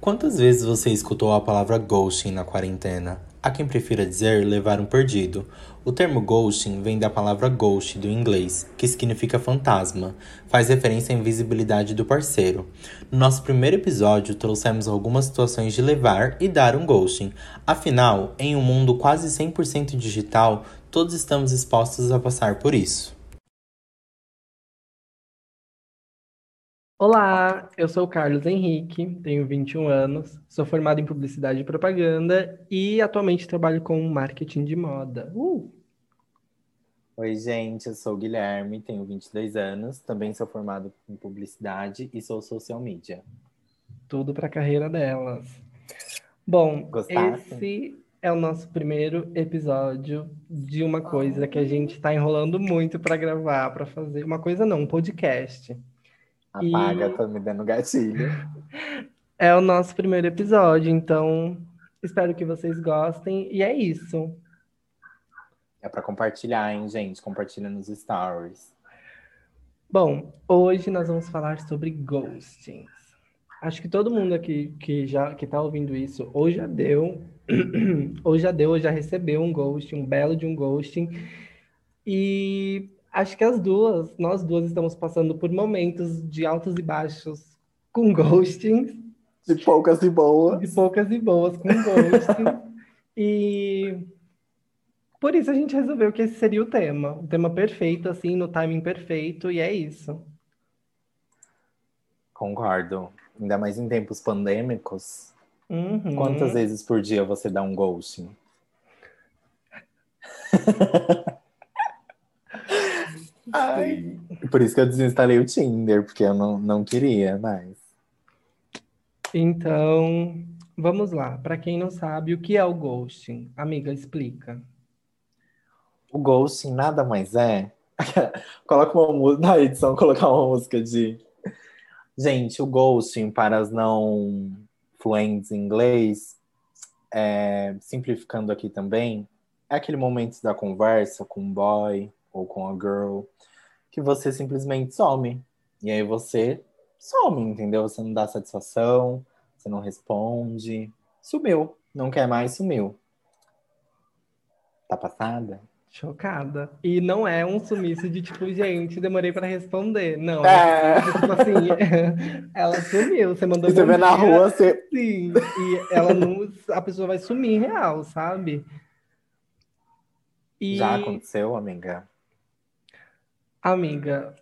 Quantas vezes você escutou a palavra ghosting na quarentena? Há quem prefira dizer levar um perdido. O termo ghosting vem da palavra ghost do inglês, que significa fantasma, faz referência à invisibilidade do parceiro. No nosso primeiro episódio, trouxemos algumas situações de levar e dar um ghosting. Afinal, em um mundo quase 100% digital, todos estamos expostos a passar por isso. Olá, eu sou o Carlos Henrique, tenho 21 anos, sou formado em publicidade e propaganda e atualmente trabalho com marketing de moda. Uh! Oi, gente, eu sou o Guilherme, tenho 22 anos, também sou formado em publicidade e sou social media. Tudo para a carreira delas. Bom, esse é o nosso primeiro episódio de uma coisa que a gente está enrolando muito para gravar, para fazer. Uma coisa não, um podcast. Apaga, E- tá me dando gatilho. É o nosso primeiro episódio, então espero que vocês gostem. E é isso. É pra compartilhar, hein, gente? Compartilha nos stories. Bom, hoje nós vamos falar sobre ghostings. Acho que todo mundo aqui que já que tá ouvindo isso ou já deu, ou já deu, ou já recebeu um ghosting, um belo de um ghosting. E acho que as duas, nós duas estamos passando por momentos de altos e baixos com ghostings. De poucas e boas. de poucas e boas com gosto. e por isso a gente resolveu que esse seria o tema. O tema perfeito, assim, no timing perfeito, e é isso. Concordo. Ainda mais em tempos pandêmicos. Uhum. Quantas vezes por dia você dá um ghosting? Ai. Por isso que eu desinstalei o Tinder, porque eu não, não queria mais. Então, vamos lá. Para quem não sabe, o que é o ghosting? Amiga, explica. O ghosting nada mais é. Coloca uma música na edição, colocar uma música de. Gente, o ghosting, para as não fluentes em inglês, é, simplificando aqui também, é aquele momento da conversa com um boy ou com a girl que você simplesmente some. E aí você some, entendeu? Você não dá satisfação, você não responde. Sumiu. Não quer mais, sumiu. Tá passada? Chocada. E não é um sumiço de tipo, gente, demorei para responder. Não. É. Tipo assim, ela sumiu. Você mandou Você vê na rua, você. Sim, e ela não, a pessoa vai sumir real, sabe? E, Já aconteceu, amiga? Amiga,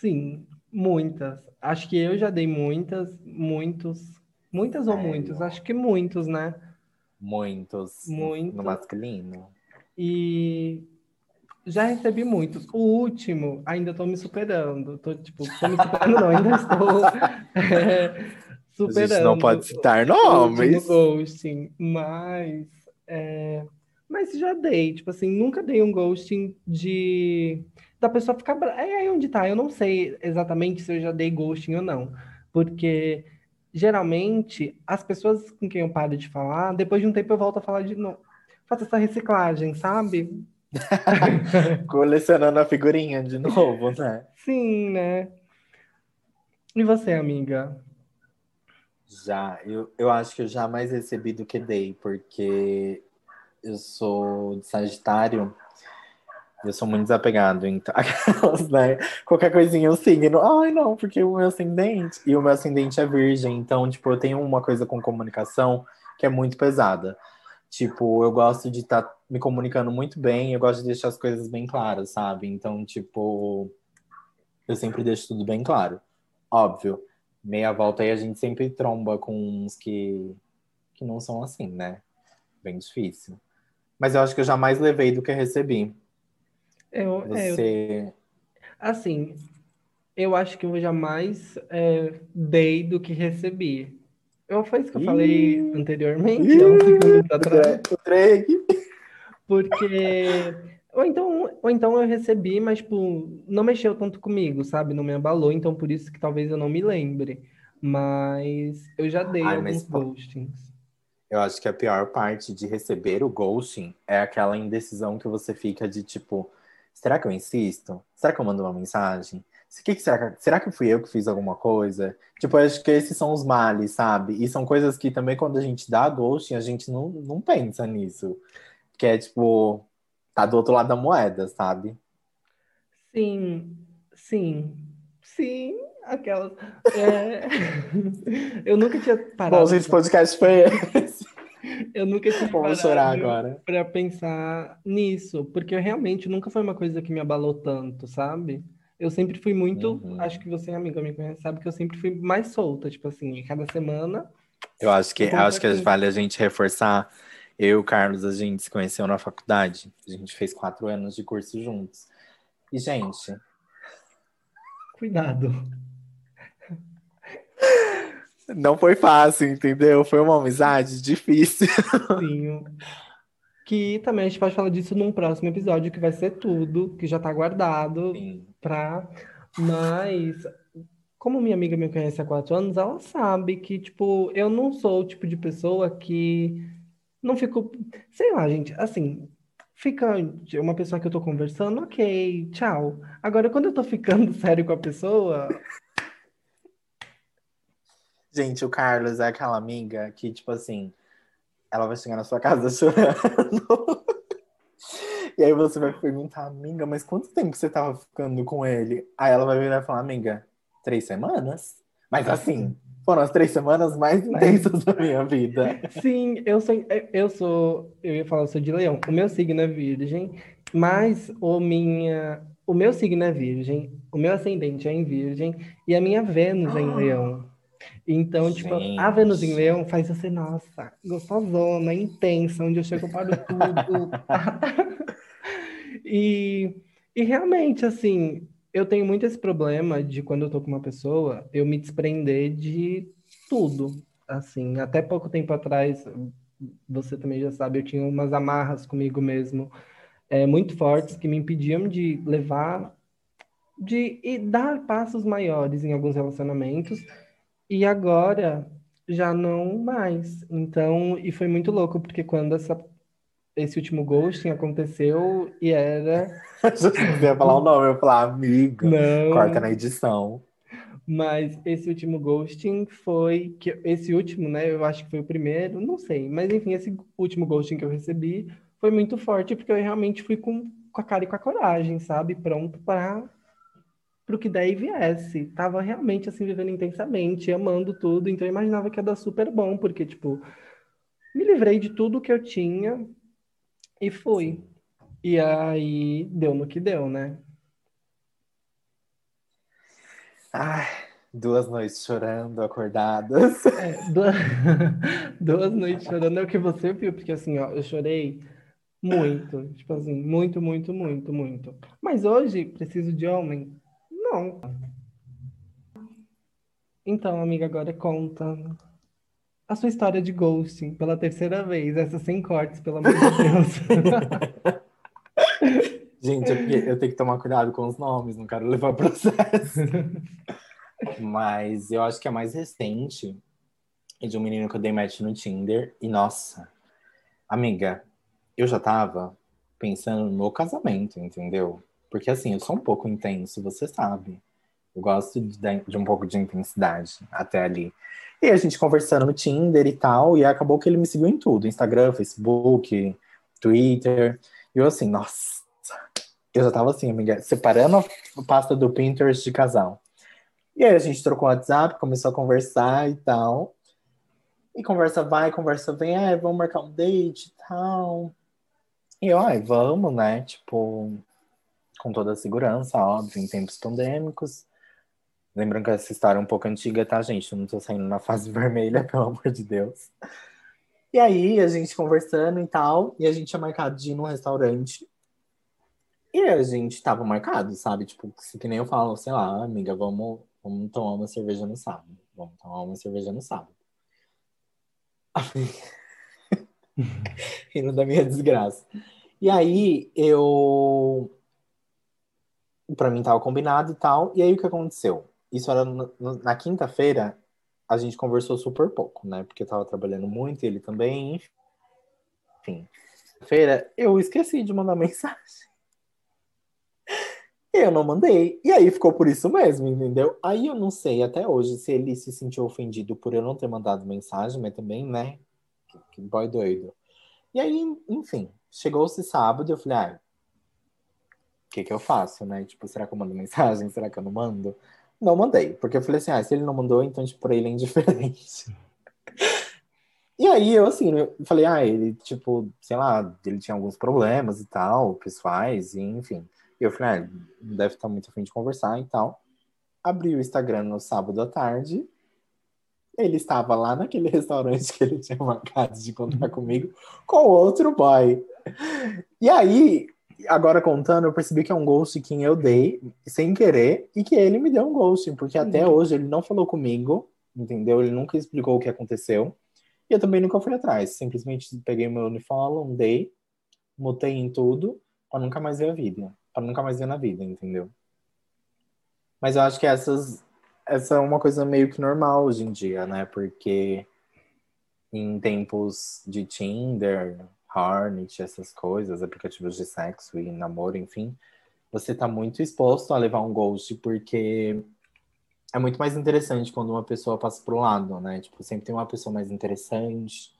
sim, muitas. Acho que eu já dei muitas, muitos, muitas ou Sério? muitos? Acho que muitos, né? Muitos. Muito. No masculino. E já recebi muitos. O último, ainda estou me superando. Tô, tipo, tô me superando, não, ainda estou é, A superando. gente não pode citar nomes. ghosting, mas é, mas já dei, tipo assim, nunca dei um ghosting de da pessoa ficar bra... é aí onde tá, eu não sei exatamente se eu já dei ghosting ou não, porque geralmente as pessoas com quem eu paro de falar, depois de um tempo eu volto a falar de novo. Faço essa reciclagem, sabe? Colecionando a figurinha de novo, né? Sim, né? E você, amiga? Já. Eu, eu acho que eu jamais recebi do que dei, porque eu sou de Sagitário. Eu sou muito desapegado, então. Aquelas, né? Qualquer coisinha eu signo. Ai, não, porque o meu ascendente. E o meu ascendente é virgem. Então, tipo, eu tenho uma coisa com comunicação que é muito pesada. Tipo, eu gosto de estar me comunicando muito bem, eu gosto de deixar as coisas bem claras, sabe? Então, tipo, eu sempre deixo tudo bem claro. Óbvio, meia volta aí a gente sempre tromba com uns que, que não são assim, né? Bem difícil. Mas eu acho que eu jamais levei do que recebi. Eu, é, eu- Você. assim, eu acho que eu jamais é, dei do que recebi. Eu, foi isso que eu falei Ih. anteriormente, há uns segundos atrás. O Drake. Porque. Ou então, ou então eu recebi, mas, tipo, não mexeu tanto comigo, sabe? Não me abalou, então por isso que talvez eu não me lembre. Mas eu já dei Ai, alguns mas, pô, ghostings. Eu acho que a pior parte de receber o ghosting é aquela indecisão que você fica de tipo, será que eu insisto? Será que eu mando uma mensagem? que, que será, que, será que fui eu que fiz alguma coisa? Tipo, eu acho que esses são os males, sabe? E são coisas que também quando a gente dá ghosting, a gente não, não pensa nisso. Que é tipo, tá do outro lado da moeda, sabe? Sim, sim, sim, aquelas. É... eu nunca tinha parado. Bom, gente, podcast foi esse. Eu nunca tinha Vamos chorar agora. para pensar nisso, porque realmente nunca foi uma coisa que me abalou tanto, sabe? Eu sempre fui muito, Uhum. acho que você, amiga, me conhece, sabe que eu sempre fui mais solta, tipo assim, cada semana. Eu acho que, Com acho que vale a gente reforçar. Eu e o Carlos, a gente se conheceu na faculdade. A gente fez quatro anos de curso juntos. E, gente, Cuidado. Não foi fácil, entendeu? Foi uma amizade difícil. Sim. Que também a gente pode falar disso num próximo episódio, que vai ser tudo, que já tá guardado pra. Mas, como minha amiga me conhece há quatro anos, ela sabe que, tipo, eu não sou o tipo de pessoa que não fico. Sei lá, gente, assim. Fica uma pessoa que eu tô conversando, ok, tchau. Agora, quando eu tô ficando sério com a pessoa, Gente, o Carlos é aquela amiga que, tipo assim, ela vai chegar na sua casa chorando. E aí você vai perguntar, amiga, mas quanto tempo você tava ficando com ele? Aí ela vai virar e falar, amiga, três semanas? Mas assim, foram as três semanas mais intensas da minha vida. Sim, eu sou, eu sou, eu ia falar, eu sou de leão. O meu signo é virgem, mas o minha, o meu signo é virgem, o meu ascendente é em virgem e a minha Vênus é em leão. Então, tipo, a Vênus em Gente. leão faz você, nossa, gostosona, intensa, onde eu chego eu paro tudo. E, e realmente, assim, eu tenho muito esse problema de quando eu tô com uma pessoa, eu me desprender de tudo. Assim, até pouco tempo atrás, você também já sabe, eu tinha umas amarras comigo mesmo, é, muito fortes, que me impediam de levar, de e dar passos maiores em alguns relacionamentos, e agora já não mais. Então, e foi muito louco, porque quando essa, esse último ghosting aconteceu e era. Você ia falar o nome, eu ia falar, amiga, Não. corta na edição. Mas esse último ghosting foi que esse último, né? Eu acho que foi o primeiro, não sei, mas enfim, esse último ghosting que eu recebi foi muito forte porque eu realmente fui com, com a cara e com a coragem, sabe? Pronto para o que daí viesse. Tava realmente assim vivendo intensamente, amando tudo, então eu imaginava que ia dar super bom, porque tipo, me livrei de tudo que eu tinha e fui. E aí deu no que deu, né? Ai, duas noites chorando, acordadas. É, duas, duas noites chorando é o que você viu, porque assim, ó, eu chorei muito, tipo assim, muito, muito, muito, muito. Mas hoje, preciso de homem? Não. Então, amiga, agora conta a sua história de ghosting pela terceira vez, essa sem cortes, pelo amor de Deus. Gente, eu, eu tenho que tomar cuidado com os nomes, não quero levar processo. Mas eu acho que a mais recente é de um menino que eu dei match no Tinder. E nossa, amiga, eu já tava pensando no casamento, entendeu? Porque assim, eu sou um pouco intenso, você sabe. Eu gosto de, de um pouco de intensidade até ali. E a gente conversando no Tinder e tal, e acabou que ele me seguiu em tudo: Instagram, Facebook, Twitter. E eu assim, nossa, eu já tava assim, amiga, separando a pasta do Pinterest de casal. E aí a gente trocou o WhatsApp, começou a conversar e tal. E conversa vai, conversa vem, ah, vamos marcar um date e tal. E eu, ai, vamos, né? Tipo, com toda a segurança, óbvio, em tempos pandêmicos. Lembrando que essa história é um pouco antiga, tá, gente? Eu não tô saindo na fase vermelha, pelo amor de Deus. E aí, a gente conversando e tal, e a gente tinha marcado de ir num restaurante. E a gente tava marcado, sabe? Tipo, que nem eu falo, sei lá, amiga, vamos, vamos tomar uma cerveja no sábado. Vamos tomar uma cerveja no sábado. Rindo da minha desgraça. E aí, eu. Pra mim tava combinado e tal. E aí, o que aconteceu? Isso era no- no- na quinta-feira, a gente conversou super pouco, né? Porque eu tava trabalhando muito, ele também, enfim. Feira, eu esqueci de mandar mensagem. Eu não mandei. E aí ficou por isso mesmo, entendeu? Aí eu não sei até hoje se ele se sentiu ofendido por eu não ter mandado mensagem, mas também, né? Que, boy doido. E aí, enfim, chegou-se sábado eu falei, ah, que que eu faço, né? Tipo, será que eu mando mensagem? Será que eu não mando? Não mandei, porque eu falei assim, ah, se ele não mandou, então, tipo, pra ele é indiferente. E aí eu assim, eu falei, ah, ele, tipo, sei lá, ele tinha alguns problemas e tal, pessoais, e enfim. E eu falei, ah, deve estar muito afim de conversar e tal. Abri o Instagram no sábado à tarde. Ele estava lá naquele restaurante que ele tinha marcado de encontrar comigo com outro boy. E aí, agora contando, eu percebi que é um ghost que eu dei sem querer e que ele me deu um ghost, porque até hoje ele não falou comigo, entendeu? Ele nunca explicou o que aconteceu. E eu também nunca fui atrás. Simplesmente peguei meu unifollow, dei, mutei em tudo, pra nunca mais ver a vida. Pra nunca mais ver na vida, entendeu? Mas eu acho que essas, essa é uma coisa meio que normal hoje em dia, né? Porque em tempos de Tinder, Hornet, essas coisas, aplicativos de sexo e namoro, enfim, você tá muito exposto a levar um ghost porque é muito mais interessante quando uma pessoa passa pro lado, né? Tipo, sempre tem uma pessoa mais interessante.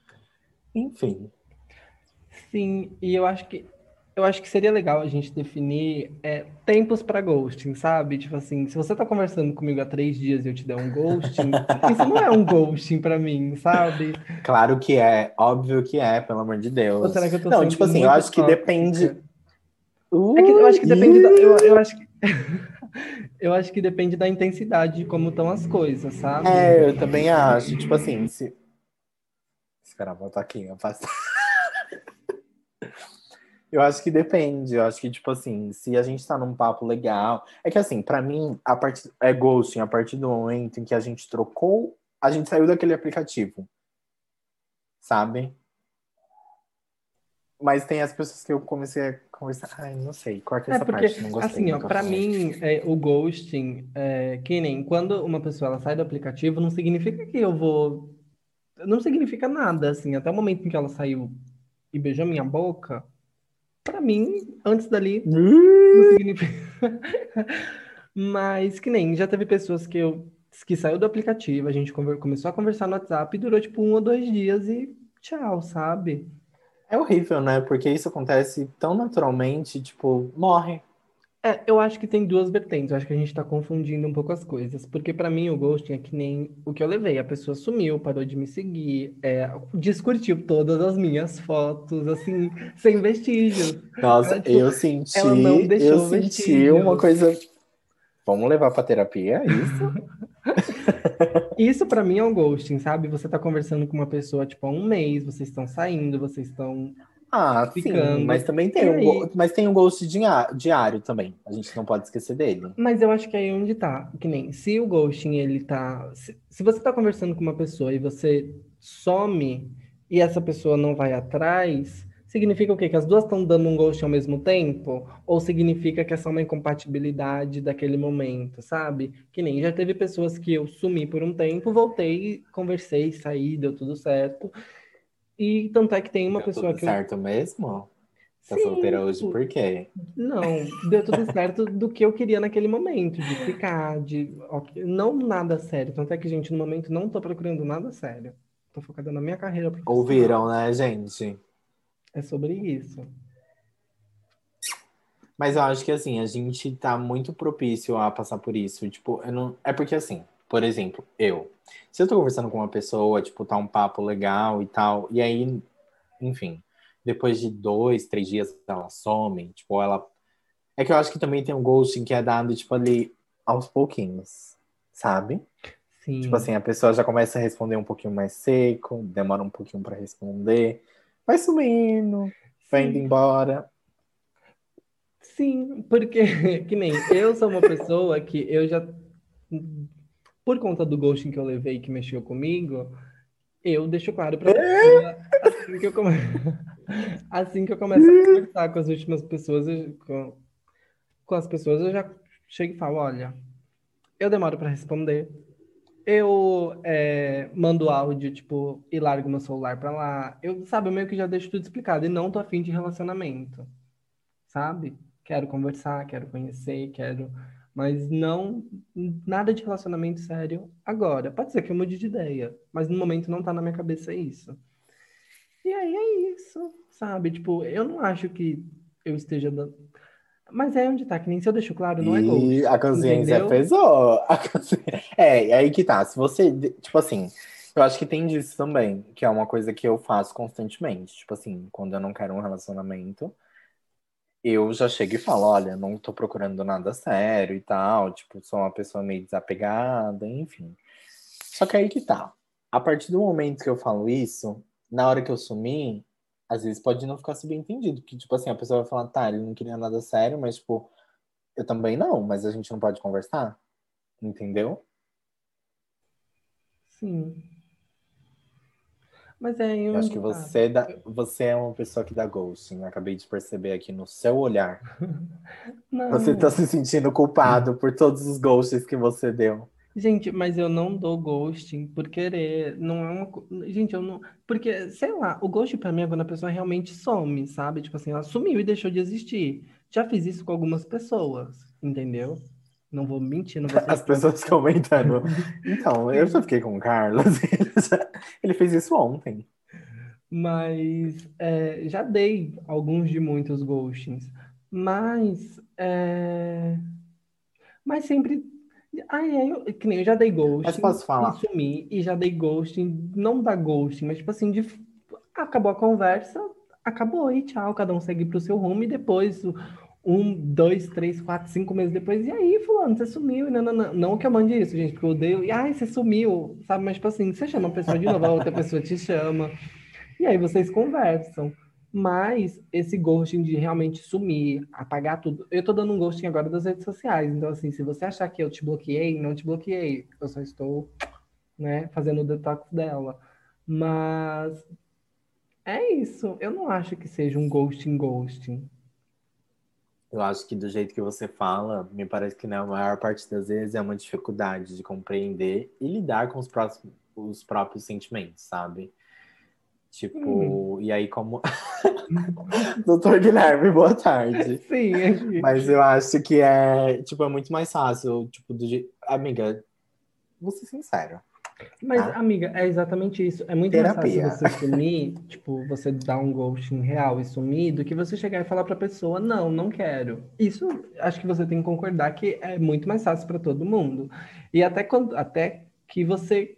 Enfim. Sim, e eu acho que eu acho que seria legal a gente definir é, tempos para ghosting, sabe? Tipo assim, se você tá conversando comigo há três dias e eu te der um ghosting, isso não é um ghosting para mim, sabe? Claro que é, óbvio que é, pelo amor de Deus. Ou será que eu tô Não, tipo assim, eu acho que tóxica? depende. É que eu acho que depende da, eu, eu acho que eu acho que depende da intensidade de como estão as coisas, sabe? É, eu também acho. Tipo assim, se. Espera, volta aqui, eu faço. Eu acho que depende. Eu acho que, tipo assim, se a gente tá num papo legal. É que assim, pra mim, a part... é ghosting a partir do momento em que a gente trocou, a gente saiu daquele aplicativo. Sabe? Mas tem as pessoas que eu comecei a conversar. Ai, não sei, corta É essa porque, parte, não gostei. assim, ó, pra mim, é, o ghosting, é, que nem quando uma pessoa ela sai do aplicativo, não significa que eu vou. Não significa nada, assim, até o momento em que ela saiu e beijou minha boca, pra mim, antes dali, não significa. Mas que nem, já teve pessoas que eu que saiu do aplicativo, a gente começou a conversar no WhatsApp e durou tipo um ou dois dias e tchau, sabe? É horrível, né? Porque isso acontece tão naturalmente, tipo, morre. É, eu acho que tem duas vertentes. Eu acho que a gente tá confundindo um pouco as coisas. Porque pra mim o ghosting é que nem o que eu levei. A pessoa sumiu, parou de me seguir, é, descurtiu todas as minhas fotos, assim, sem vestígios. Nossa, Ela, tipo, eu senti, ela não deixou eu senti vestígios. uma coisa. Vamos levar pra terapia, é isso? Isso pra mim é um ghosting, sabe? Você tá conversando com uma pessoa, tipo, há um mês, vocês estão saindo, vocês estão. Ah, sim, Ficando. mas também tem um, mas tem um ghost diário também. A gente não pode esquecer dele. Mas eu acho que é aí onde tá. Que nem, se o ghosting, ele tá. Se, se você tá conversando com uma pessoa e você some e essa pessoa não vai atrás, significa o quê? Que as duas estão dando um ghosting ao mesmo tempo? Ou significa que é só uma incompatibilidade daquele momento, sabe? Que nem já teve pessoas que eu sumi por um tempo, voltei, conversei, saí, deu tudo certo. E tanto é que tem uma Deu pessoa tudo que eu. certo mesmo? Tá Sim, solteira hoje por quê? Não, deu tudo certo do que eu queria naquele momento, de ficar, de não nada sério. Tanto é que, gente, no momento não tô procurando nada sério. Tô focada na minha carreira profissional. Ouviram, né, gente? É sobre isso. Mas eu acho que assim, a gente tá muito propício a passar por isso. Tipo, eu não. É porque assim, por exemplo, eu. Se eu tô conversando com uma pessoa, tipo, tá um papo legal e tal, e aí, enfim, depois de dois, três dias ela some, tipo, ela. É que eu acho que também tem um ghosting que é dado, tipo, ali aos pouquinhos, sabe? Sim. Tipo assim, a pessoa já começa a responder um pouquinho mais seco, demora um pouquinho pra responder, vai sumindo, vai indo embora. Sim, porque que nem eu sou uma pessoa que eu já, por conta do ghosting que eu levei que mexeu comigo, eu deixo claro pra pessoa assim que eu come... assim que eu começo a conversar com as últimas pessoas, eu- com, com as pessoas, eu já chego e falo, olha, eu demoro pra responder, eu é, mando áudio, tipo, e largo meu celular pra lá, eu, sabe, eu meio que já deixo tudo explicado e não tô afim de relacionamento, sabe? quero conversar, quero conhecer, quero. Mas não nada de relacionamento sério agora. Pode ser que eu mude de ideia, mas no momento não tá na minha cabeça isso. E aí é isso, sabe? Tipo, eu não acho que eu esteja dando. Mas é onde tá, que nem se eu deixo claro, não é. E a consciência pesou. A consciência... É, aí que tá. Se você, tipo assim, eu acho que tem disso também, que é uma coisa que eu faço constantemente. Tipo assim, quando eu não quero um relacionamento, eu já chego e falo, olha, não tô procurando nada sério e tal, tipo, sou uma pessoa meio desapegada, enfim. Só que aí que tá. A partir do momento que eu falo isso, na hora que eu sumir, às vezes pode não ficar subentendido, que tipo assim, a pessoa vai falar, tá, ele não queria nada sério, mas tipo, eu também não, mas a gente não pode conversar, entendeu? Sim. Mas é eu acho que você, dá, você é uma pessoa que dá ghosting. Eu acabei de perceber aqui no seu olhar. Não. Você tá se sentindo culpado por todos os ghosts que você deu. Gente, mas eu não dou ghosting por querer. Não é uma. Gente, eu não. Porque, sei lá, o ghost pra mim é quando a pessoa realmente some, sabe? Tipo assim, ela sumiu e deixou de existir. Já fiz isso com algumas pessoas, entendeu? Não vou mentir, não vou As pessoas comentando. Então, eu já fiquei com o Carlos. Ele fez isso ontem. Mas é, já dei alguns de muitos ghostings. Mas. É... Mas sempre. Ai, ai, eu, que nem eu já dei ghosting. Mas posso falar? E sumi, e já dei ghosting. Não da ghosting, mas tipo assim, de... acabou a conversa, acabou e tchau. Cada um segue pro seu rumo e depois um, dois, três, quatro, cinco meses depois, e aí, fulano, você sumiu, não, não, não, não que eu mande isso, gente, porque eu odeio, e ai, você sumiu, sabe, mas tipo assim, você chama a pessoa de novo, a outra pessoa te chama, e aí vocês conversam, mas esse ghosting de realmente sumir, apagar tudo, eu tô dando um ghosting agora das redes sociais, então assim, se você achar que eu te bloqueei, não te bloqueei, eu só estou, né, fazendo o detox dela, mas é isso, eu não acho que seja um ghosting ghosting, eu acho que do jeito que você fala, me parece que na maior parte das vezes é uma dificuldade de compreender e lidar com os, próximos, os próprios sentimentos, sabe? Tipo, hum. e aí como. Doutor Guilherme, boa tarde. Sim, é Mas eu acho que é, tipo, é muito mais fácil, tipo, do. Amiga, vou ser sincero. Mas, tá? amiga, é exatamente isso. É muito Terapia. mais fácil você sumir, tipo, você dar um ghosting real e sumir, do que você chegar e falar pra pessoa, não, não quero. Isso, acho que você tem que concordar que é muito mais fácil para todo mundo. E até, quando, até que você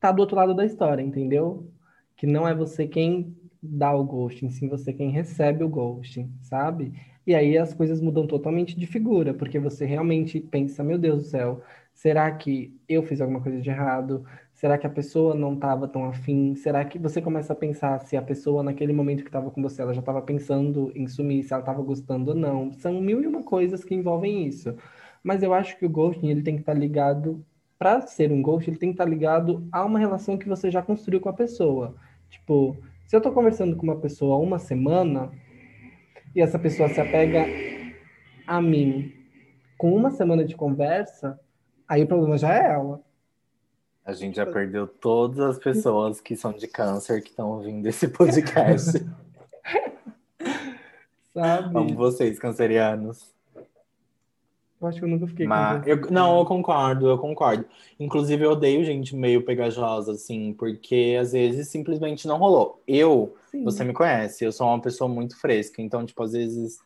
tá do outro lado da história, entendeu? Que não é você quem dá o ghosting, sim você quem recebe o ghosting, sabe? E aí as coisas mudam totalmente de figura, porque você realmente pensa, meu Deus do céu, Será que eu fiz alguma coisa de errado? Será que a pessoa não estava tão afim? Será que você começa a pensar se a pessoa, naquele momento que estava com você, ela já estava pensando em sumir, se ela estava gostando ou não? São mil e uma coisas que envolvem isso. Mas eu acho que o ghosting, ele tem que estar tá ligado, para ser um ghost, ele tem que estar tá ligado a uma relação que você já construiu com a pessoa. Tipo, se eu estou conversando com uma pessoa uma semana e essa pessoa se apega a mim com uma semana de conversa, Aí o problema já é ela. A gente já perdeu todas as pessoas que são de câncer que estão ouvindo esse podcast. Sabe? Amo vocês, cancerianos. Eu acho que eu nunca fiquei Mas, com eu, Não, eu concordo, eu concordo. Inclusive, eu odeio gente meio pegajosa, assim, porque às vezes simplesmente não rolou. Eu, Sim. você me conhece, eu sou uma pessoa muito fresca, então, tipo, às vezes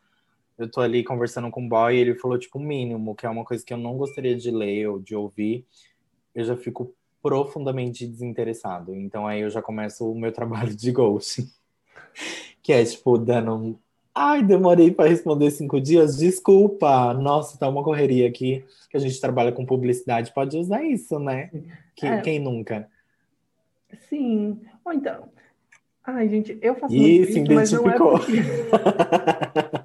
eu tô ali conversando com o boy e ele falou, tipo, o mínimo, que é uma coisa que eu não gostaria de ler ou de ouvir, eu já fico profundamente desinteressado. Então aí eu já começo o meu trabalho de ghost. que é, tipo, dando um. Ai, demorei para responder cinco dias. Desculpa. Nossa, tá uma correria aqui. Que a gente trabalha com publicidade. Pode usar isso, né? Quem, é. quem nunca? Sim. Ou então. Ai, gente, eu faço isso, muito isso, mas não é porque...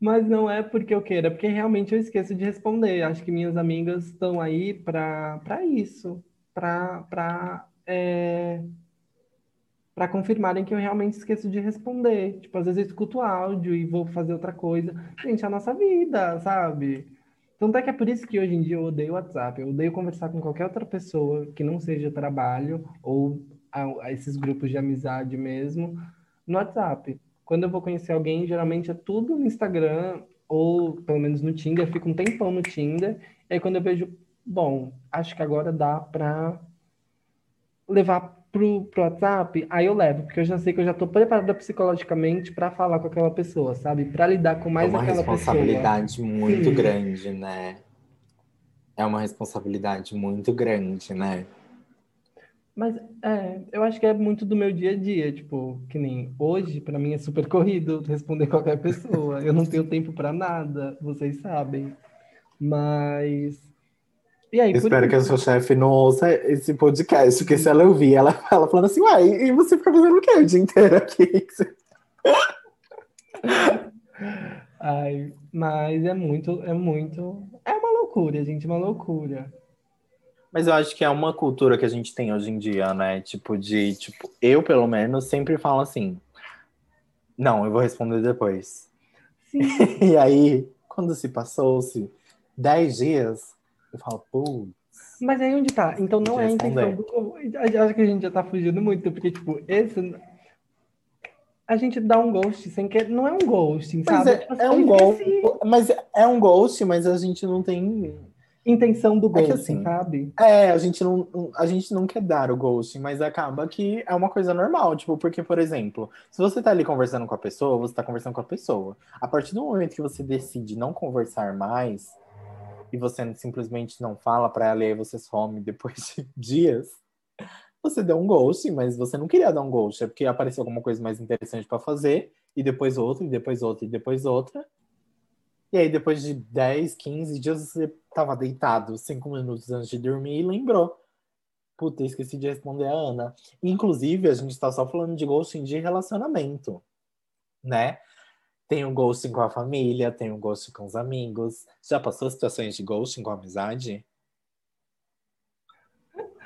Mas não é porque eu queira, é porque realmente eu esqueço de responder. Acho que minhas amigas estão aí para isso, para é, para confirmarem que eu realmente esqueço de responder. Tipo, às vezes eu escuto áudio e vou fazer outra coisa. Gente, é a nossa vida, sabe? Tanto é que é por isso que hoje em dia eu odeio WhatsApp. Eu odeio conversar com qualquer outra pessoa que não seja trabalho ou a, a esses grupos de amizade mesmo no WhatsApp quando eu vou conhecer alguém, geralmente é tudo no Instagram, ou pelo menos no Tinder, eu fico um tempão no Tinder. E aí quando eu vejo, bom, acho que agora dá pra levar pro, pro WhatsApp, aí eu levo, porque eu já sei que eu já tô preparada psicologicamente para falar com aquela pessoa, sabe? Para lidar com mais é uma aquela responsabilidade pessoa. muito Sim. grande, né? É uma responsabilidade muito grande, né? Mas é, eu acho que é muito do meu dia a dia, tipo, que nem hoje, para mim é super corrido responder qualquer pessoa. Eu não tenho tempo para nada, vocês sabem. Mas e aí, Espero que a sua chefe não ouça esse podcast, porque se ela ouvir, ela fala falando assim, uai, e você fica fazendo o quê o dia inteiro aqui? Ai, mas é muito, é muito, é uma loucura, gente, uma loucura. Mas eu acho que é uma cultura que a gente tem hoje em dia, né? Tipo, de, tipo, eu pelo menos sempre falo assim, não, eu vou responder depois. Sim, E aí, quando se passou-se 10 dias, eu falo, pô, mas aí onde tá? Então não é a intenção Responder. do. Acho que a gente já tá fugindo muito, porque, tipo, esse. A gente dá um ghost sem querer. Não é um Mas sabe? é, Tipo é um ghost, mas é um ghost, mas a gente não tem. Intenção do É que ghosting, assim, sabe? É, a gente não, a gente não quer dar o ghosting, mas acaba que é uma coisa normal, tipo, porque, por exemplo, se você tá ali conversando com a pessoa, você tá conversando com a pessoa. A partir do momento que você decide não conversar mais e você simplesmente não fala pra ela e aí você some depois de dias, você deu um ghosting, mas você não queria dar um ghost, é porque apareceu alguma coisa mais interessante pra fazer, e depois outra, e depois outra, e depois outra. E aí, depois de 10, 15 dias, você tava deitado 5 minutos antes de dormir e lembrou. Puta, esqueci de responder a Ana. Inclusive, a gente tá só falando de ghosting de relacionamento, né? Tem o ghosting com a família, tem o ghosting com os amigos. Já passou situações de ghosting com a amizade?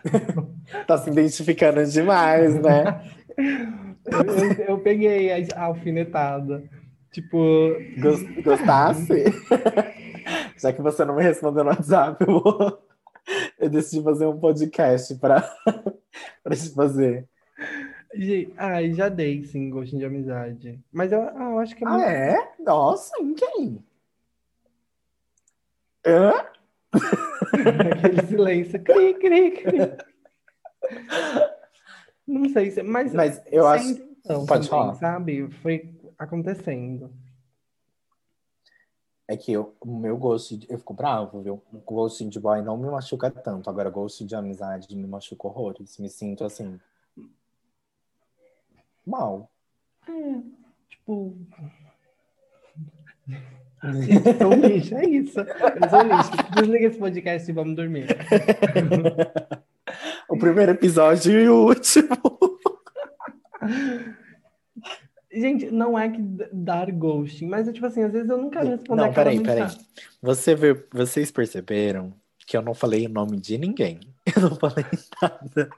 tá se identificando demais, né? Eu, eu- eu peguei a alfinetada. Tipo, Gos- Gostasse? Já que você não me respondeu no WhatsApp, eu, vou... eu decidi fazer um podcast para pra te fazer. ai, já dei sim gostinho de amizade. Mas eu, ah, eu acho que é Ah, muito. é? Nossa, em quem? Hã? Aquele silêncio. Cri, cri, cri. Não sei se. Mas, Mas eu acho. intenção Pode também, falar. sabe? Foi acontecendo. É que eu, o meu gosto, de- eu fico bravo, viu? O gosto de boy não me machuca tanto. Agora, gosto de amizade me machuca horrores. Me sinto assim. Mal. É, tipo. Eu sou um lixo, é isso. Eu sou um lixo. Desliga esse podcast e vamos dormir. o primeiro episódio e o último. Gente, não é que dar ghosting, mas é tipo assim, às vezes eu não quero responder Não, aquela peraí, peraí. mensagem. Você vê, vocês perceberam que eu não falei o nome de ninguém. Eu não falei nada.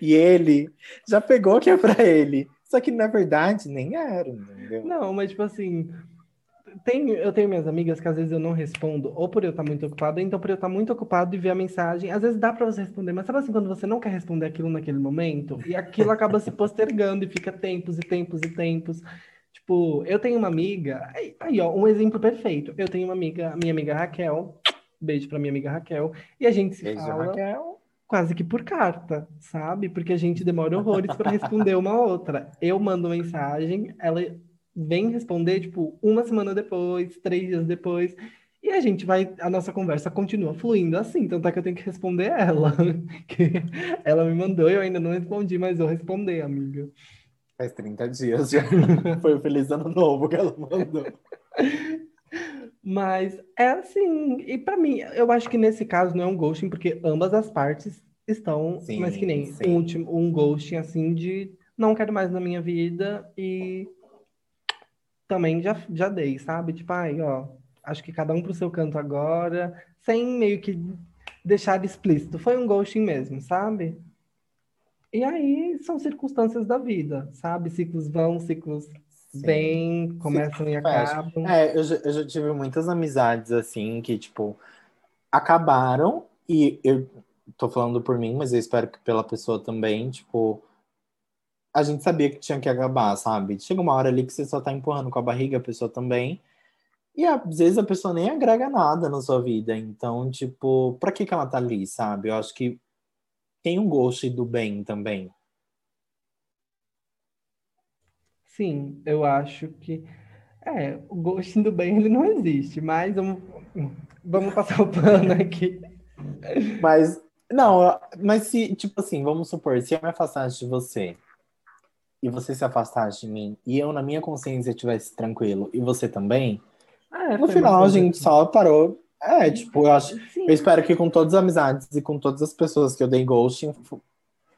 E ele já pegou que é pra ele. Só que na verdade nem era, entendeu? Não, mas tipo assim, tem, eu tenho minhas amigas que às vezes eu não respondo, ou por eu estar muito ocupado, ou então por eu estar muito ocupado e ver a mensagem. Às vezes dá pra você responder, mas sabe assim, quando você não quer responder aquilo naquele momento, e aquilo acaba se postergando e fica tempos e tempos e tempos. Tipo, eu tenho uma amiga, aí, aí, ó, um exemplo perfeito. Eu tenho uma amiga, minha amiga Raquel, beijo pra minha amiga Raquel, e a gente se Beijo, fala Raquel. quase que por carta, sabe? Porque a gente demora horrores para responder uma outra. Eu mando mensagem, ela vem responder, tipo, uma semana depois, três dias depois. E a gente vai, a nossa conversa continua fluindo assim, tanto é que eu tenho que responder ela. Que ela me mandou, eu ainda não respondi, mas eu respondi, amiga. Faz 30 dias já. Foi o Feliz Ano Novo que ela mandou. Mas é assim, e pra mim, eu acho que nesse caso não é um ghosting, porque ambas as partes estão, Sim, mas que nem sim. um, último, um ghosting assim de não quero mais na minha vida e também já, já dei, sabe? Tipo, ai, ó, acho que cada um pro seu canto agora, sem meio que deixar explícito. Foi um ghosting mesmo, sabe? E aí são circunstâncias da vida, sabe? Ciclos vão, ciclos vêm, começam e acabam. É, eu, já- eu já tive muitas amizades assim que, tipo, acabaram e eu tô falando por mim, mas eu espero que pela pessoa também, tipo, a gente sabia que tinha que acabar, sabe? Chega uma hora ali que você só tá empurrando com a barriga, a pessoa também. E às vezes a pessoa nem agrega nada na sua vida. Então, tipo, pra que, que ela tá ali, sabe? Eu acho que tem um gosto do bem também. Sim, eu acho que. É, o ghosting do bem ele não existe, mas vamos, vamos passar o pano aqui. Mas, não, mas se, tipo assim, vamos supor, se eu me afastasse de você e você se afastasse de mim e eu, na minha consciência, estivesse tranquilo e você também, É, no final a gente só parou. É, tipo, eu acho. Sim. Eu espero que com todas as amizades e com todas as pessoas que eu dei ghosting,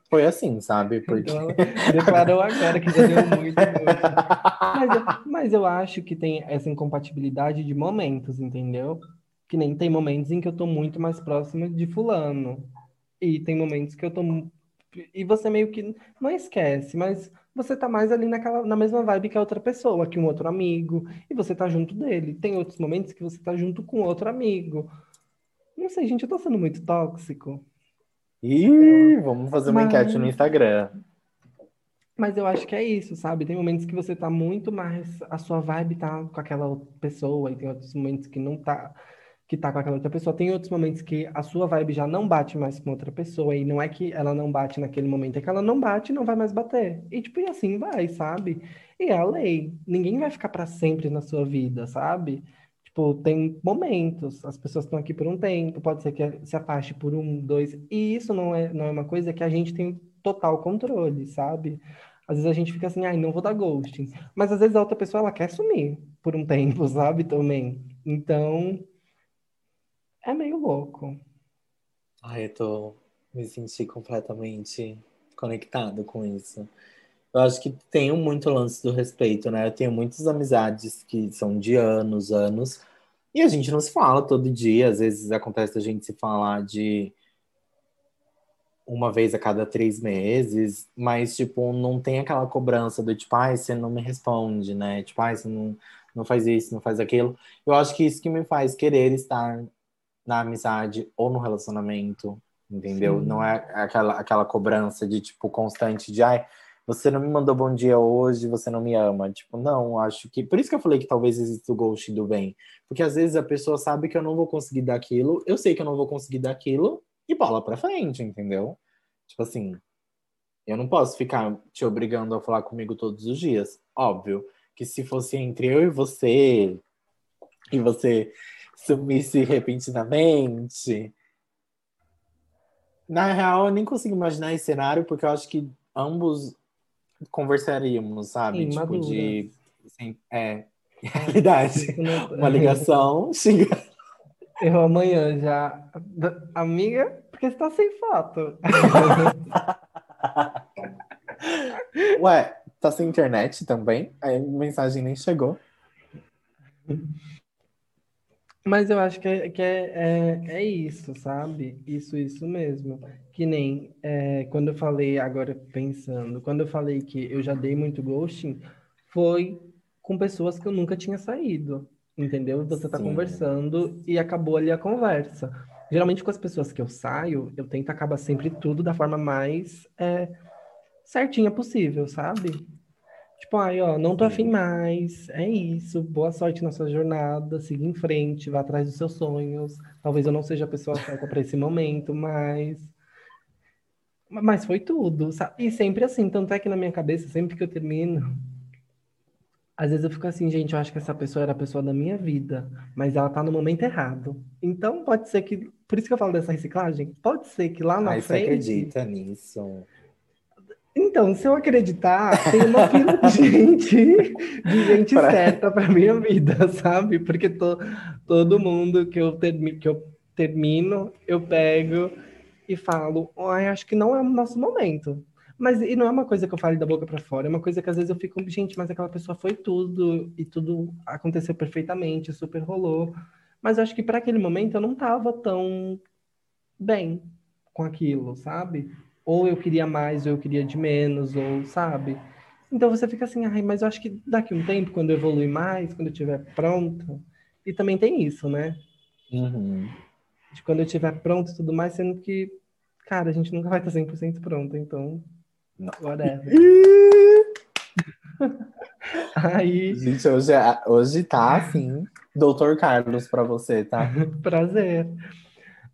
foi assim, sabe? Porque. Então, declarou agora que já deu muito, muito. Mas, eu- mas eu acho que tem essa incompatibilidade de momentos, entendeu? Que nem tem momentos em que eu tô muito mais próxima de fulano. E tem momentos que eu tô. E você meio que não esquece, mas você tá mais ali naquela, na mesma vibe que a outra pessoa, que um outro amigo, e você tá junto dele. Tem outros momentos que você tá junto com outro amigo. Não sei, gente, eu tô sendo muito tóxico. Ih, vamos fazer uma Mas- enquete no Instagram. Mas eu acho que é isso, sabe? Tem momentos que você tá muito mais. A sua vibe tá com aquela pessoa, e tem outros momentos que não tá. Que tá com aquela outra pessoa. Tem outros momentos que a sua vibe já não bate mais com outra pessoa. E não é que ela não bate naquele momento, é que ela não bate e não vai mais bater. E tipo, e assim vai, sabe? E é a lei. Ninguém vai ficar pra sempre na sua vida, sabe? Tipo, tem momentos, as pessoas estão aqui por um tempo, pode ser que se afaste por um, dois, e isso não é, não é uma coisa que a gente tem total controle, sabe? Às vezes a gente fica assim, ai, não vou dar ghosting. Mas às vezes a outra pessoa, ela quer sumir por um tempo, sabe? Também. Então, é meio louco. Ai, eu tô me senti completamente conectado com isso. Eu acho que tem muito lance do respeito, né? Eu tenho muitas amizades que são de anos, anos, e a gente não se fala todo dia. Às vezes acontece a gente se falar de uma vez a cada três meses, mas, tipo, não tem aquela cobrança do tipo, ai, você não me responde, né? Tipo, ai, você não, não faz isso, não faz aquilo. Eu acho que isso que me faz querer estar na amizade ou no relacionamento, entendeu? Sim. Não é aquela, aquela cobrança de, tipo, constante de, ai, você não me mandou bom dia hoje, você não me ama. Tipo, não, acho que. Por isso que eu falei que talvez exista o ghost do bem. Porque às vezes a pessoa sabe que eu não vou conseguir dar aquilo, eu sei que eu não vou conseguir dar aquilo, e bola pra frente, entendeu? Tipo assim, eu não posso ficar te obrigando a falar comigo todos os dias. Óbvio que se fosse entre eu e você, e você sumisse repentinamente. Na real, eu nem consigo imaginar esse cenário, porque eu acho que ambos conversaríamos, sabe? Sim, tipo, de. É. Realidade. Não- Uma ligação, xinga. Eu amanhã já. Amiga, porque você tá sem foto. Ué, tá sem internet também? Aí a mensagem nem chegou. Mas eu acho que, é, que é, é, é isso, sabe? Isso, isso mesmo. Que nem é, quando eu falei, agora pensando, quando eu falei que eu já dei muito ghosting, foi com pessoas que eu nunca tinha saído, entendeu? Você tá Sim. conversando e acabou ali a conversa. Geralmente com as pessoas que eu saio, eu tento acabar sempre tudo da forma mais é, certinha possível, sabe? Tipo, ai, ó, não tô afim mais, é isso, boa sorte na sua jornada, siga em frente, vá atrás dos seus sonhos. Talvez eu não seja a pessoa certa para esse momento, mas. Mas foi tudo, sabe? E sempre assim, tanto é que na minha cabeça, sempre que eu termino, às vezes eu fico assim, gente, eu acho que essa pessoa era a pessoa da minha vida, mas ela tá no momento errado. Então pode ser que. Por isso que eu falo dessa reciclagem, pode ser que lá na Ai, você frente. acredita nisso? Então, se eu acreditar, tem uma fila de gente, de gente Pra- certa para minha vida, sabe? Porque to, todo mundo que eu, termi, que eu termino, eu pego e falo, ai, acho que não é o nosso momento. Mas e não é uma coisa que eu falo da boca para fora, é uma coisa que às vezes eu fico, gente, mas aquela pessoa foi tudo e tudo aconteceu perfeitamente, super rolou. Mas eu acho que para aquele momento eu não tava tão bem com aquilo, sabe? Ou eu queria mais, ou eu queria de menos, ou sabe? Então você fica assim, ai, mas eu acho que daqui a um tempo, quando eu evoluir mais, quando eu estiver pronto, e também tem isso, né? Uhum. De quando eu estiver pronto e tudo mais, sendo que, cara, a gente nunca vai estar 100% pronto, então Whatever. Aí, Gente, hoje, é- hoje tá assim, Doutor Carlos pra você, tá? prazer.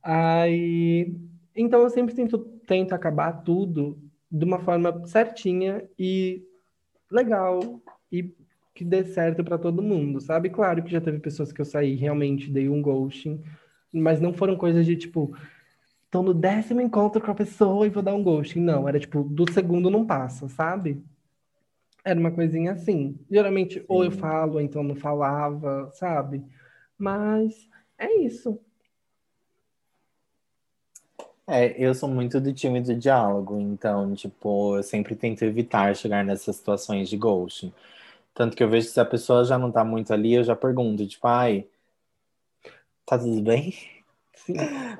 Aí, então eu sempre tento, tento acabar tudo de uma forma certinha e legal e que dê certo pra todo mundo, sabe? Claro que já teve pessoas que eu saí, realmente dei um ghosting, mas não foram coisas de tipo, tô no décimo encontro com a pessoa e vou dar um ghosting. Não, era tipo, do segundo não passa, sabe? Era uma coisinha assim. Geralmente, ou eu Sim. falo, ou então não falava, sabe? Mas é isso. É, eu sou muito do time do diálogo, então, tipo, eu sempre tento evitar chegar nessas situações de ghosting. Tanto que eu vejo que se a pessoa já não tá muito ali, eu já pergunto, tipo, ai, tá tudo bem? Sim.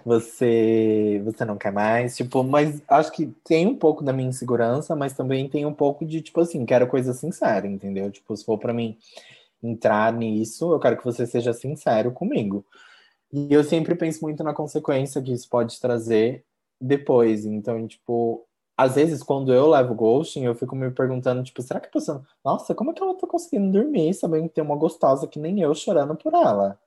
Você, você não quer mais? Tipo, mas acho que tem um pouco da minha insegurança, mas também tem um pouco de, tipo assim, quero coisa sincera, entendeu? Tipo, se for pra mim entrar nisso, eu quero que você seja sincero comigo. E eu sempre penso muito na consequência que isso pode trazer depois. Então, tipo, às vezes quando eu levo ghosting, eu fico me perguntando, tipo, será que a pessoa, nossa, como é que ela tá conseguindo dormir sabendo que tem uma gostosa que nem eu chorando por ela?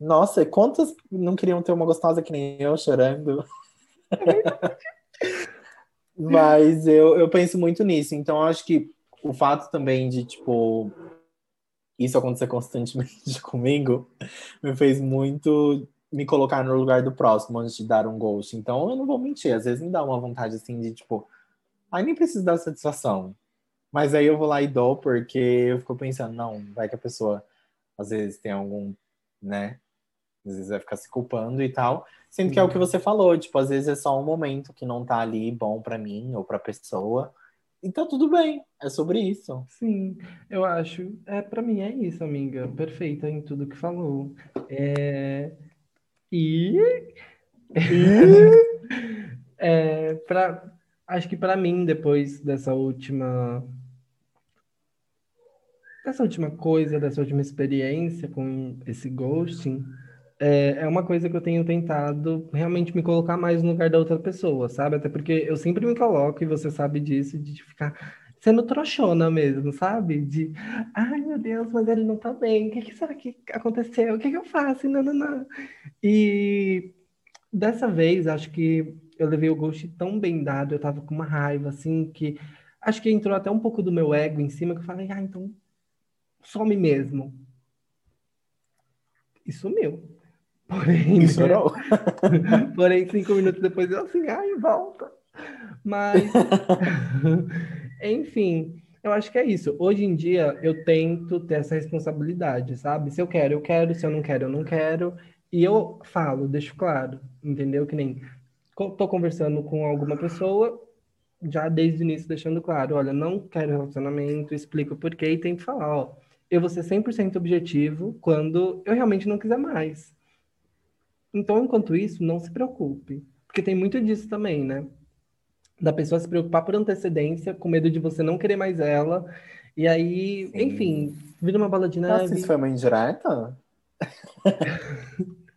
Nossa, quantas não queriam ter uma gostosa que nem eu chorando? Mas eu, eu penso muito nisso. Então, acho que o fato também de, tipo, isso acontecer constantemente comigo me fez muito me colocar no lugar do próximo antes de dar um ghost. Então, eu não vou mentir. Às vezes me dá uma vontade, assim, de, tipo, ai, nem preciso dar satisfação. Mas aí eu vou lá e dou, porque eu fico pensando, não, vai que a pessoa, às vezes, tem algum, né? Às vezes vai ficar se culpando e tal. Sendo que é o que você falou, tipo, às vezes é só um momento que não tá ali bom pra mim ou pra pessoa. Então tudo bem, é sobre isso. Sim, eu acho. É, para mim é isso, amiga. Perfeita em tudo que falou. É... E é, pra... acho que para mim, depois dessa última dessa última coisa, dessa última experiência com esse ghosting, é, é uma coisa que eu tenho tentado realmente me colocar mais no lugar da outra pessoa, sabe? Até porque eu sempre me coloco, e você sabe disso, de ficar sendo trouxona mesmo, sabe? De, ai meu Deus, mas ele não tá bem, o que, que será que aconteceu? O que, que eu faço? E Não, não, não. E dessa vez, acho que eu levei o ghost tão bem dado, eu tava com uma raiva, assim, que acho que entrou até um pouco do meu ego em cima, que eu falei, ah, então some mesmo. E sumiu. Porém, né? Porém, cinco minutos depois eu assim, ai, volta. Mas, enfim, eu acho que é isso. Hoje em dia eu tento ter essa responsabilidade, sabe? Se eu quero, eu quero, se eu não quero, eu não quero. E eu falo, deixo claro, entendeu? Que nem tô conversando com alguma pessoa, já desde o início deixando claro, olha, não quero relacionamento, explico por quê e tento falar, ó, eu vou ser 100% objetivo quando eu realmente não quiser mais. Então, enquanto isso, não se preocupe. Porque tem muito disso também, né? Da pessoa se preocupar por antecedência, com medo de você não querer mais ela. E aí, Sim. enfim, vira uma bola de Nossa, neve. isso foi uma indireta?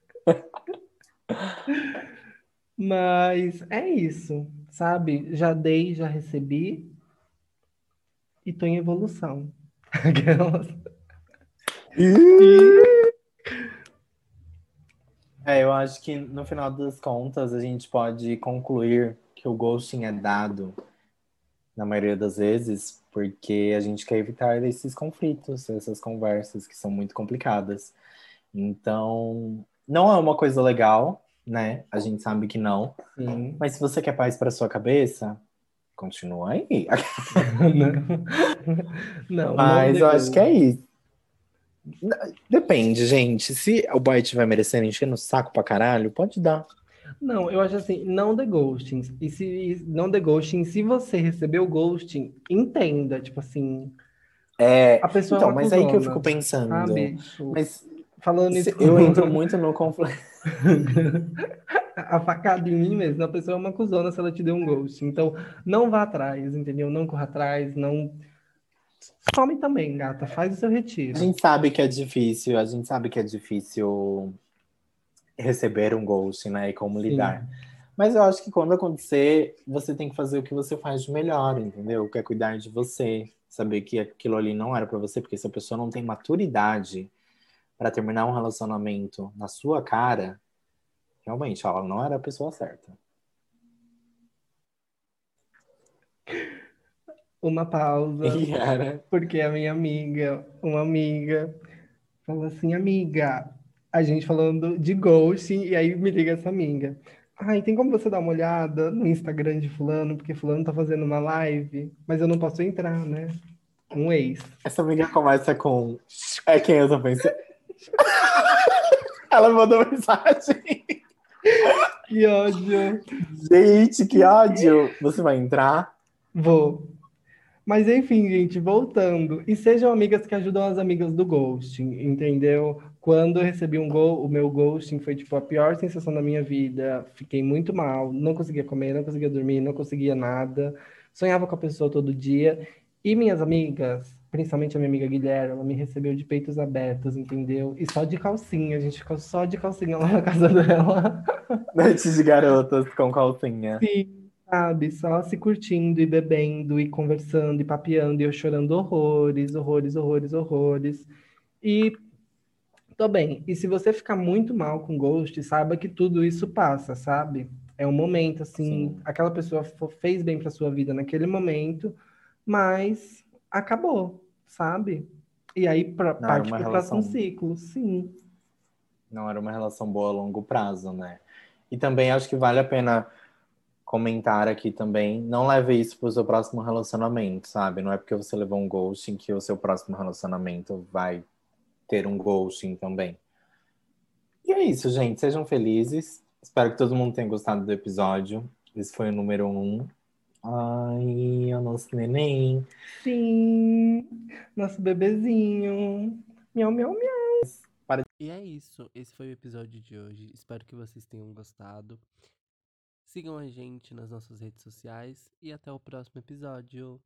Mas é isso, sabe? Já dei, já recebi e tô em evolução. Aquelas. É, eu acho que no final das contas a gente pode concluir que o ghosting é dado, na maioria das vezes, porque a gente quer evitar esses conflitos, essas conversas que são muito complicadas. Então, não é uma coisa legal, né? A gente sabe que não. Sim. Mas se você quer paz para sua cabeça, continua aí. Não, não Mas eu acho que é isso. Depende, gente. Se o boy estiver merecendo enchendo o saco pra caralho, pode dar. Não, eu acho assim, não dê ghosting. E se não dê ghosting, se você recebeu ghosting, entenda, tipo assim, É, a pessoa é então, uma mas aí que eu fico pensando. sabe? Tipo, Mas falando isso, eu entro muito no conflito. a facada em mim mesmo, a pessoa é uma cuzona se ela te deu um ghost. Então, não vá atrás, entendeu? Não corra atrás, não. Some também, gata, faz o seu retiro. A gente sabe que é difícil, a gente sabe que é difícil receber um ghost, né? E como Sim. lidar. Mas eu acho que quando acontecer, você tem que fazer o que você faz de melhor, entendeu? Que é cuidar de você, saber que aquilo ali não era para você, porque se a pessoa não tem maturidade para terminar um relacionamento na sua cara, realmente ela não era a pessoa certa. Uma pausa. Era. Porque a minha amiga, uma amiga, falou assim, amiga, a gente falando de ghosting, e aí me liga essa amiga. Ai, tem como você dar uma olhada no Instagram de fulano, porque fulano tá fazendo uma live, mas eu não posso entrar, né? Um ex. Essa amiga começa com. É quem eu tô pensando. Ela mandou mensagem. Que ódio. Gente, que ódio. Você vai entrar? Vou. Mas enfim, gente, voltando. E sejam amigas que ajudam as amigas do ghosting, entendeu? Quando eu recebi um gol, o meu ghosting foi tipo a pior sensação da minha vida. Fiquei muito mal, não conseguia comer, não conseguia dormir, não conseguia nada. Sonhava com a pessoa todo dia. E minhas amigas, principalmente a minha amiga Guilherme, ela me recebeu de peitos abertos, entendeu? E só de calcinha, a gente ficou só de calcinha lá na casa dela. Noites de garotas com calcinha. Sim, sabe? Só se curtindo e bebendo e conversando e papeando e eu chorando horrores, horrores, horrores, horrores. E tô bem. E se você ficar muito mal com ghost, saiba que tudo isso passa, sabe? É um momento assim, Sim. aquela pessoa fez bem pra sua vida naquele momento, mas acabou, sabe? E aí pra, Não, parte pro próximo relação- ciclo, sim. Não era uma relação boa a longo prazo, né? E também acho que vale a pena comentar aqui também. Não leve isso pro seu próximo relacionamento, sabe? Não é porque você levou um ghosting que o seu próximo relacionamento vai ter um ghosting também. E é isso, gente. Sejam felizes. Espero que todo mundo tenha gostado do episódio. Esse foi o número um. Ai, o nosso neném. Sim, nosso bebezinho. Miau, miau, miau. E é isso, esse foi o episódio de hoje. Espero que vocês tenham gostado. Sigam a gente nas nossas redes sociais e até o próximo episódio.